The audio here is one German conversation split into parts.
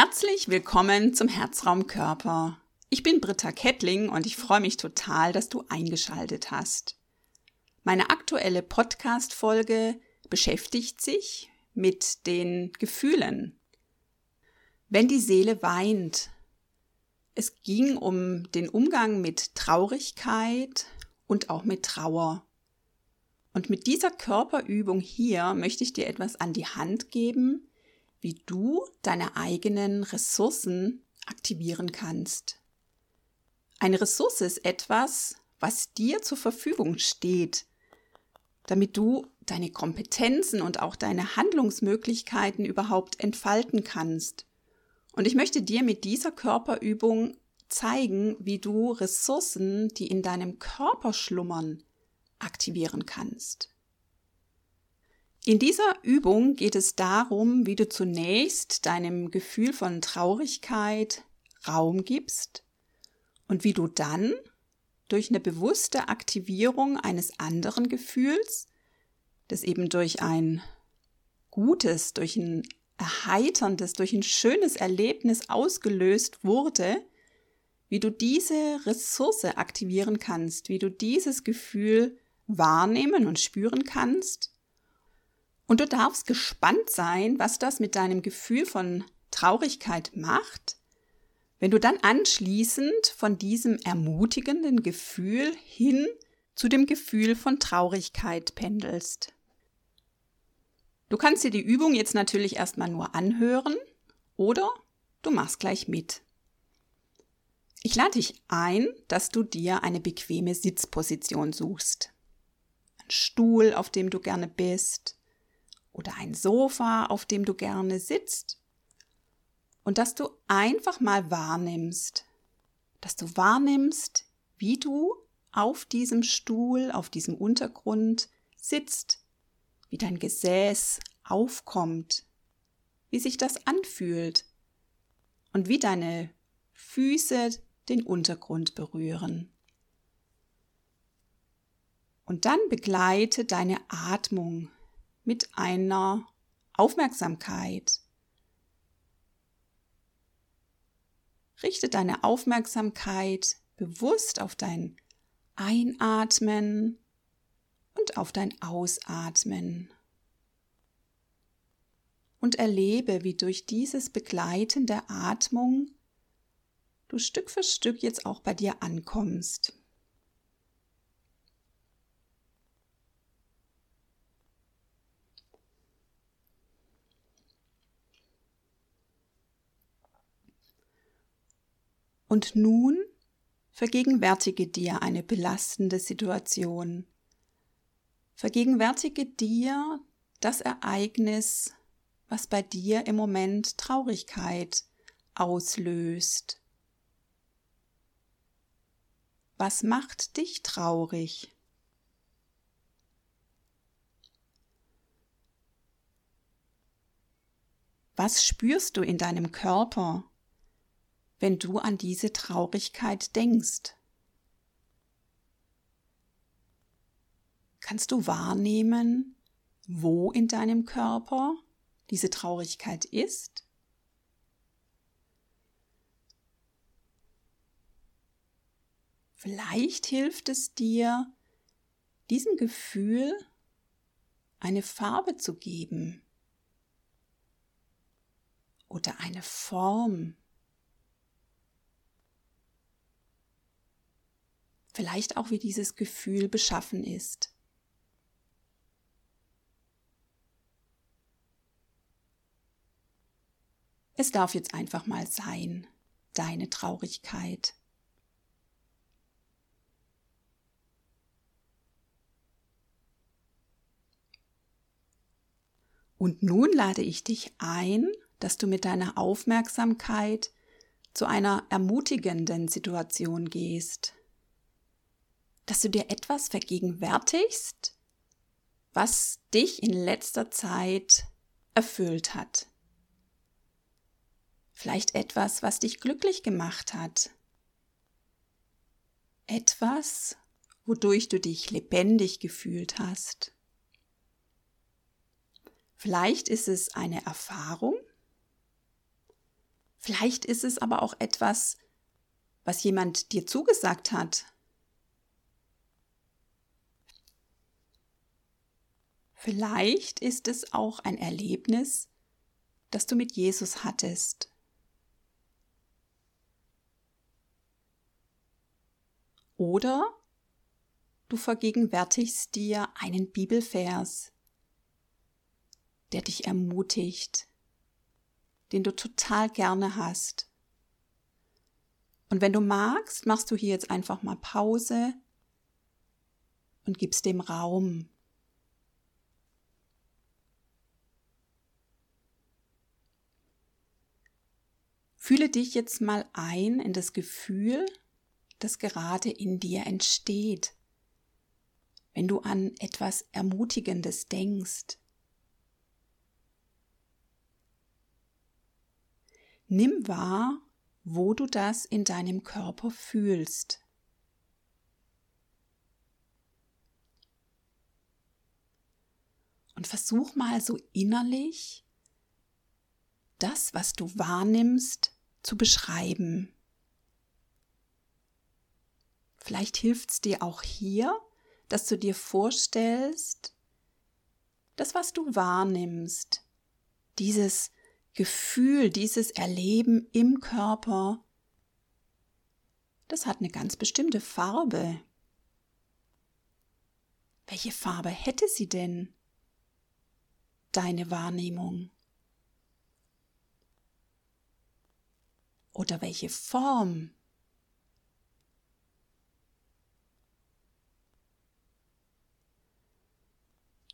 Herzlich willkommen zum Herzraum Körper. Ich bin Britta Kettling und ich freue mich total, dass du eingeschaltet hast. Meine aktuelle Podcast-Folge beschäftigt sich mit den Gefühlen. Wenn die Seele weint. Es ging um den Umgang mit Traurigkeit und auch mit Trauer. Und mit dieser Körperübung hier möchte ich dir etwas an die Hand geben, wie du deine eigenen Ressourcen aktivieren kannst. Eine Ressource ist etwas, was dir zur Verfügung steht, damit du deine Kompetenzen und auch deine Handlungsmöglichkeiten überhaupt entfalten kannst. Und ich möchte dir mit dieser Körperübung zeigen, wie du Ressourcen, die in deinem Körper schlummern, aktivieren kannst. In dieser Übung geht es darum, wie du zunächst deinem Gefühl von Traurigkeit Raum gibst und wie du dann durch eine bewusste Aktivierung eines anderen Gefühls, das eben durch ein gutes, durch ein erheiterndes, durch ein schönes Erlebnis ausgelöst wurde, wie du diese Ressource aktivieren kannst, wie du dieses Gefühl wahrnehmen und spüren kannst und du darfst gespannt sein, was das mit deinem Gefühl von Traurigkeit macht, wenn du dann anschließend von diesem ermutigenden Gefühl hin zu dem Gefühl von Traurigkeit pendelst. Du kannst dir die Übung jetzt natürlich erstmal nur anhören oder du machst gleich mit. Ich lade dich ein, dass du dir eine bequeme Sitzposition suchst. Ein Stuhl, auf dem du gerne bist, oder ein Sofa, auf dem du gerne sitzt. Und dass du einfach mal wahrnimmst, dass du wahrnimmst, wie du auf diesem Stuhl, auf diesem Untergrund sitzt, wie dein Gesäß aufkommt, wie sich das anfühlt und wie deine Füße den Untergrund berühren. Und dann begleite deine Atmung mit einer Aufmerksamkeit. Richte deine Aufmerksamkeit bewusst auf dein Einatmen und auf dein Ausatmen. Und erlebe, wie durch dieses Begleiten der Atmung du Stück für Stück jetzt auch bei dir ankommst. Und nun vergegenwärtige dir eine belastende Situation. Vergegenwärtige dir das Ereignis, was bei dir im Moment Traurigkeit auslöst. Was macht dich traurig? Was spürst du in deinem Körper? Wenn du an diese Traurigkeit denkst? Kannst du wahrnehmen, wo in deinem Körper diese Traurigkeit ist? Vielleicht hilft es dir, diesem Gefühl eine Farbe zu geben oder eine Form vielleicht auch wie dieses Gefühl beschaffen ist. Es darf jetzt einfach mal sein, deine Traurigkeit. Und nun lade ich dich ein, dass du mit deiner Aufmerksamkeit zu einer ermutigenden Situation gehst dass du dir etwas vergegenwärtigst, was dich in letzter Zeit erfüllt hat. Vielleicht etwas, was dich glücklich gemacht hat. Etwas, wodurch du dich lebendig gefühlt hast. Vielleicht ist es eine Erfahrung, Vielleicht ist es aber auch etwas, was jemand dir zugesagt hat. Vielleicht ist es auch ein Erlebnis, das du mit Jesus hattest. Oder du vergegenwärtigst dir einen Bibelvers, der dich ermutigt, den du total gerne hast. Und wenn du magst, machst du hier jetzt einfach mal Pause und gibst dem Raum. Fühle dich jetzt mal ein in das Gefühl, das gerade in dir entsteht, wenn du an etwas Ermutigendes denkst. Nimm wahr, wo du das in deinem Körper fühlst. Und versuch mal so innerlich das, was du wahrnimmst, zu beschreiben. Vielleicht hilft es dir auch hier, dass du dir vorstellst, das, was du wahrnimmst, dieses Gefühl, dieses Erleben im Körper, das hat eine ganz bestimmte Farbe. Welche Farbe hätte sie denn? Deine Wahrnehmung. Oder welche Form?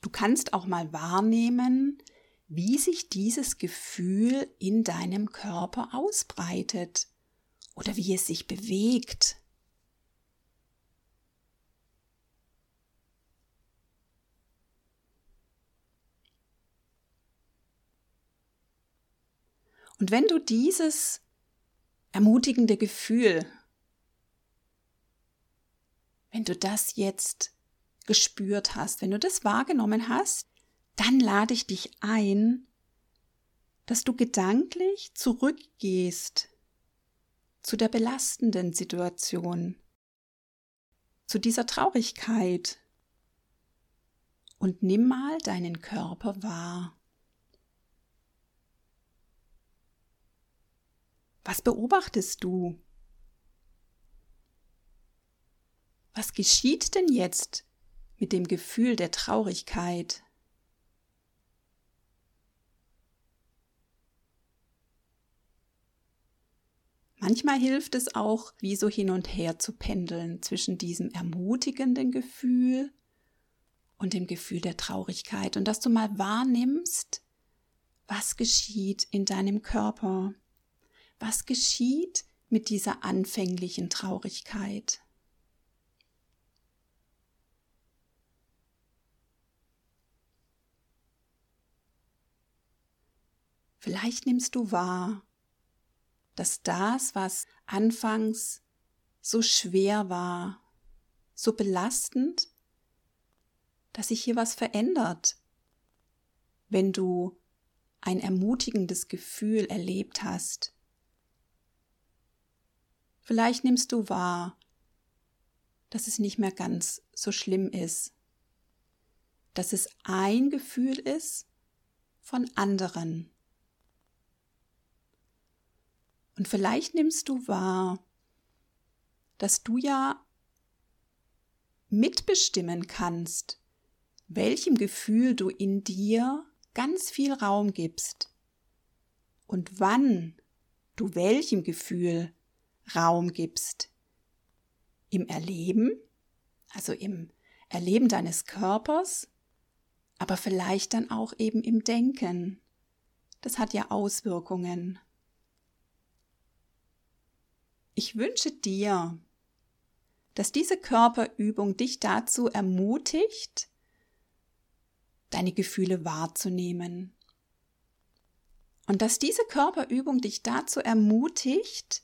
Du kannst auch mal wahrnehmen, wie sich dieses Gefühl in deinem Körper ausbreitet oder wie es sich bewegt. Und wenn du dieses ermutigende Gefühl, wenn du das jetzt gespürt hast, wenn du das wahrgenommen hast, dann lade ich dich ein, dass du gedanklich zurückgehst zu der belastenden Situation, zu dieser Traurigkeit und nimm mal deinen Körper wahr. Was beobachtest du? Was geschieht denn jetzt mit dem Gefühl der Traurigkeit? Manchmal hilft es auch, wie so hin und her zu pendeln zwischen diesem ermutigenden Gefühl und dem Gefühl der Traurigkeit und dass du mal wahrnimmst, was geschieht in deinem Körper. Was geschieht mit dieser anfänglichen Traurigkeit? Vielleicht nimmst du wahr, dass das, was anfangs so schwer war, so belastend, dass sich hier was verändert, wenn du ein ermutigendes Gefühl erlebt hast, Vielleicht nimmst du wahr, dass es nicht mehr ganz so schlimm ist, dass es ein Gefühl ist von anderen. Und vielleicht nimmst du wahr, dass du ja mitbestimmen kannst, welchem Gefühl du in dir ganz viel Raum gibst und wann du welchem Gefühl Raum gibst. Im Erleben, also im Erleben deines Körpers, aber vielleicht dann auch eben im Denken. Das hat ja Auswirkungen. Ich wünsche dir, dass diese Körperübung dich dazu ermutigt, deine Gefühle wahrzunehmen. Und dass diese Körperübung dich dazu ermutigt,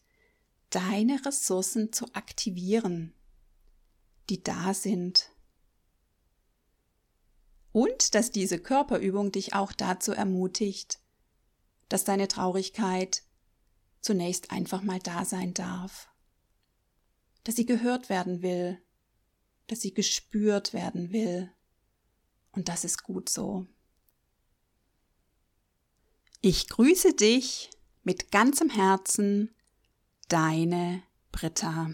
deine Ressourcen zu aktivieren, die da sind. Und dass diese Körperübung dich auch dazu ermutigt, dass deine Traurigkeit zunächst einfach mal da sein darf, dass sie gehört werden will, dass sie gespürt werden will. Und das ist gut so. Ich grüße dich mit ganzem Herzen, deine Britta.